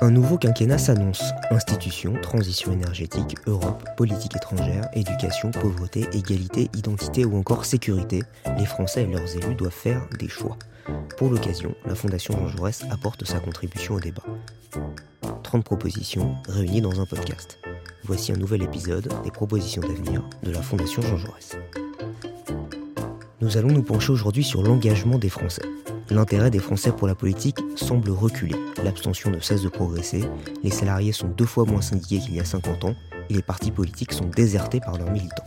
Un nouveau quinquennat s'annonce. Institutions, transition énergétique, Europe, politique étrangère, éducation, pauvreté, égalité, identité ou encore sécurité, les Français et leurs élus doivent faire des choix. Pour l'occasion, la Fondation Jean Jaurès apporte sa contribution au débat. 30 propositions réunies dans un podcast. Voici un nouvel épisode des propositions d'avenir de la Fondation Jean Jaurès. Nous allons nous pencher aujourd'hui sur l'engagement des Français. L'intérêt des Français pour la politique semble reculer. L'abstention ne cesse de progresser, les salariés sont deux fois moins syndiqués qu'il y a 50 ans, et les partis politiques sont désertés par leurs militants.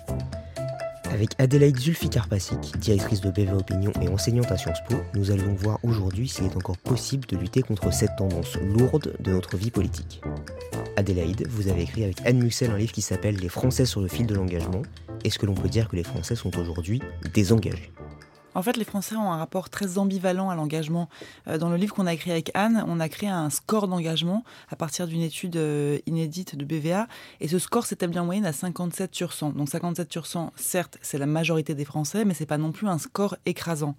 Avec Adélaïde Zulfikar-Passik, directrice de BV Opinion et enseignante à Sciences Po, nous allons voir aujourd'hui s'il est encore possible de lutter contre cette tendance lourde de notre vie politique. Adélaïde, vous avez écrit avec Anne Muxel un livre qui s'appelle Les Français sur le fil de l'engagement. Est-ce que l'on peut dire que les Français sont aujourd'hui désengagés? En fait, les Français ont un rapport très ambivalent à l'engagement. Euh, dans le livre qu'on a écrit avec Anne, on a créé un score d'engagement à partir d'une étude euh, inédite de BVA. Et ce score s'établit en moyenne à 57 sur 100. Donc 57 sur 100, certes, c'est la majorité des Français, mais c'est pas non plus un score écrasant.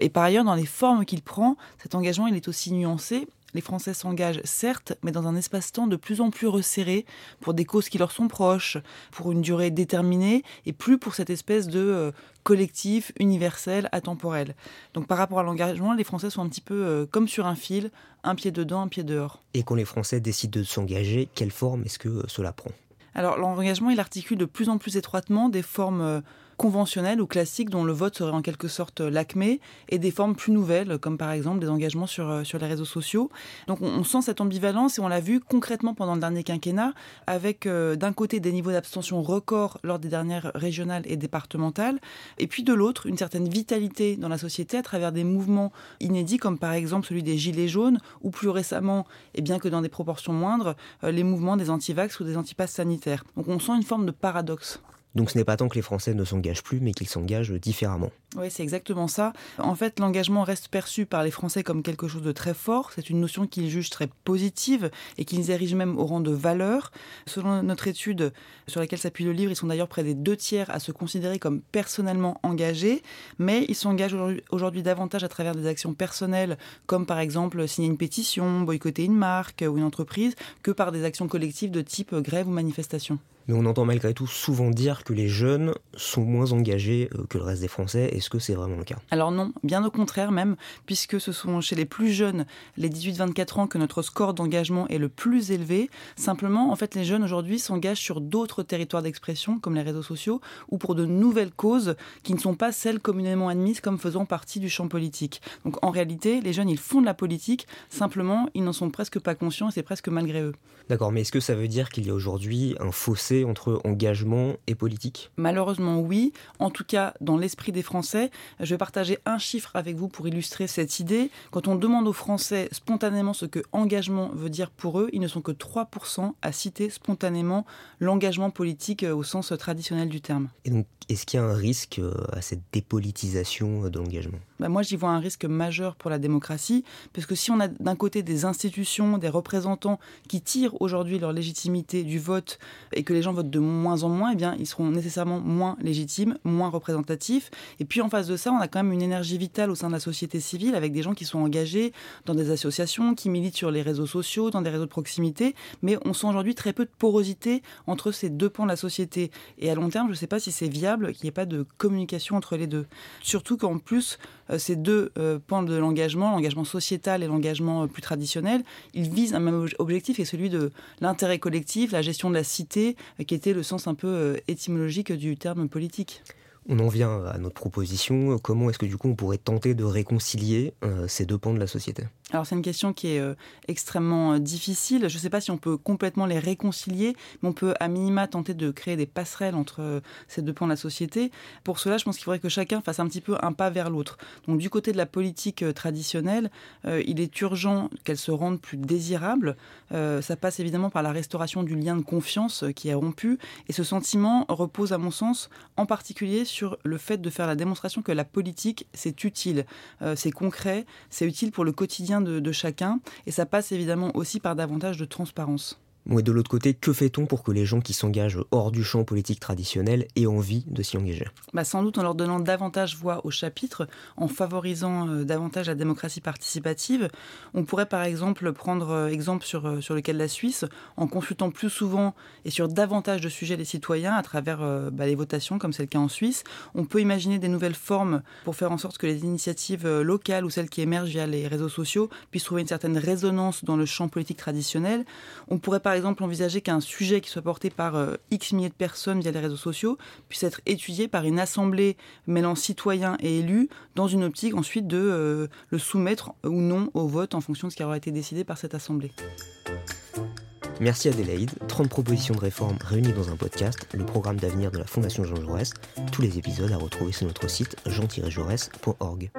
Et par ailleurs, dans les formes qu'il prend, cet engagement, il est aussi nuancé les Français s'engagent, certes, mais dans un espace-temps de plus en plus resserré, pour des causes qui leur sont proches, pour une durée déterminée, et plus pour cette espèce de euh, collectif, universel, atemporel. Donc par rapport à l'engagement, les Français sont un petit peu euh, comme sur un fil, un pied dedans, un pied dehors. Et quand les Français décident de s'engager, quelle forme est-ce que euh, cela prend? Alors l'engagement, il articule de plus en plus étroitement des formes conventionnelles ou classiques dont le vote serait en quelque sorte l'acmé et des formes plus nouvelles comme par exemple des engagements sur, euh, sur les réseaux sociaux. Donc on, sent cette ambivalence et on l'a vu concrètement pendant le dernier quinquennat avec euh, d'un côté des niveaux d'abstention records lors des dernières régionales et départementales et puis de l'autre une certaine vitalité dans la société à travers des mouvements inédits comme par exemple celui des Gilets jaunes ou plus récemment et bien que dans des proportions moindres euh, les mouvements des antivax ou des antipasses sanitaires. Donc on sent une forme de paradoxe. Donc ce n'est pas tant que les Français ne s'engagent plus, mais qu'ils s'engagent différemment. Oui, c'est exactement ça. En fait, l'engagement reste perçu par les Français comme quelque chose de très fort. C'est une notion qu'ils jugent très positive et qu'ils érigent même au rang de valeur. Selon notre étude sur laquelle s'appuie le livre, ils sont d'ailleurs près des deux tiers à se considérer comme personnellement engagés, mais ils s'engagent aujourd'hui davantage à travers des actions personnelles, comme par exemple signer une pétition, boycotter une marque ou une entreprise, que par des actions collectives de type grève ou manifestation. Mais on entend malgré tout souvent dire que les jeunes sont moins engagés euh, que le reste des Français. Est-ce que c'est vraiment le cas? Alors non, bien au contraire même, puisque ce sont chez les plus jeunes, les 18-24 ans, que notre score d'engagement est le plus élevé. Simplement, en fait, les jeunes aujourd'hui s'engagent sur d'autres territoires d'expression, comme les réseaux sociaux, ou pour de nouvelles causes qui ne sont pas celles communément admises comme faisant partie du champ politique. Donc en réalité, les jeunes, ils font de la politique, simplement, ils n'en sont presque pas conscients et c'est presque malgré eux. D'accord, mais est-ce que ça veut dire qu'il y a aujourd'hui un fossé entre engagement et politique Malheureusement, oui. En tout cas, dans l'esprit des Français, je vais partager un chiffre avec vous pour illustrer cette idée. Quand on demande aux Français spontanément ce que engagement veut dire pour eux, ils ne sont que 3% à citer spontanément l'engagement politique euh, au sens traditionnel du terme. Et donc, est-ce qu'il y a un risque euh, à cette dépolitisation de l'engagement? Bah, Moi, j'y vois un risque majeur pour la démocratie, parce que si on a d'un côté des institutions, des représentants qui tirent aujourd'hui leur légitimité du vote et que les gens votent de moins en moins, eh bien, ils seront nécessairement moins légitimes, moins représentatifs. Et puis en face de ça, on a quand même une énergie vitale au sein de la société civile avec des gens qui sont engagés dans des associations, qui militent sur les réseaux sociaux, dans des réseaux de proximité. Mais on sent aujourd'hui très peu de porosité entre ces deux pans de la société. Et à long terme, je ne sais pas si c'est viable qu'il n'y ait pas de communication entre les deux. Surtout qu'en plus, euh, ces deux euh, pans de l'engagement, l'engagement sociétal et l'engagement euh, plus traditionnel, ils visent un même objectif est celui de l'intérêt collectif, la gestion de la cité, qui était le sens un peu étymologique du terme politique. On en vient à notre proposition. Comment est-ce que du coup on pourrait tenter de réconcilier ces deux pans de la société? Alors c'est une question qui est euh, extrêmement euh, difficile. Je ne sais pas si on peut complètement les réconcilier, mais on peut à minima tenter de créer des passerelles entre euh, ces deux pans de la société. Pour cela, je pense qu'il faudrait que chacun fasse un petit peu un pas vers l'autre. Donc du côté de la politique traditionnelle, il est urgent qu'elle se rende plus désirable. ça passe évidemment par la restauration du lien de confiance qui est rompu. Et ce sentiment repose, à mon sens, en particulier sur le fait de faire la démonstration que la politique, c'est utile, c'est concret, c'est utile pour le quotidien de, chacun. Et ça passe évidemment aussi par davantage de transparence. Et de l'autre côté, que fait-on pour que les gens qui s'engagent hors du champ politique traditionnel aient envie de s'y engager? Bah Sans doute en leur donnant davantage voix au chapitre, en favorisant euh, davantage la démocratie participative. On pourrait par exemple prendre euh, exemple sur, euh, sur le cas de la Suisse, en consultant plus souvent et sur davantage de sujets les citoyens à travers bah, les votations, comme c'est le cas en Suisse. On peut imaginer des nouvelles formes pour faire en sorte que les initiatives locales ou celles qui émergent via les réseaux sociaux puissent trouver une certaine résonance dans le champ politique traditionnel. On pourrait par exemple envisager qu'un sujet qui soit porté par euh, X milliers de personnes via les réseaux sociaux puisse être étudié par une assemblée mêlant citoyens et élus dans une optique ensuite de euh, le soumettre ou non au vote en fonction de ce qui aura été décidé par cette assemblée. Merci Adélaïde. 30 propositions de réforme réunies dans un podcast, le programme d'avenir de la Fondation Jean Jaurès. Tous les épisodes à retrouver sur notre site jean-jaurès.org.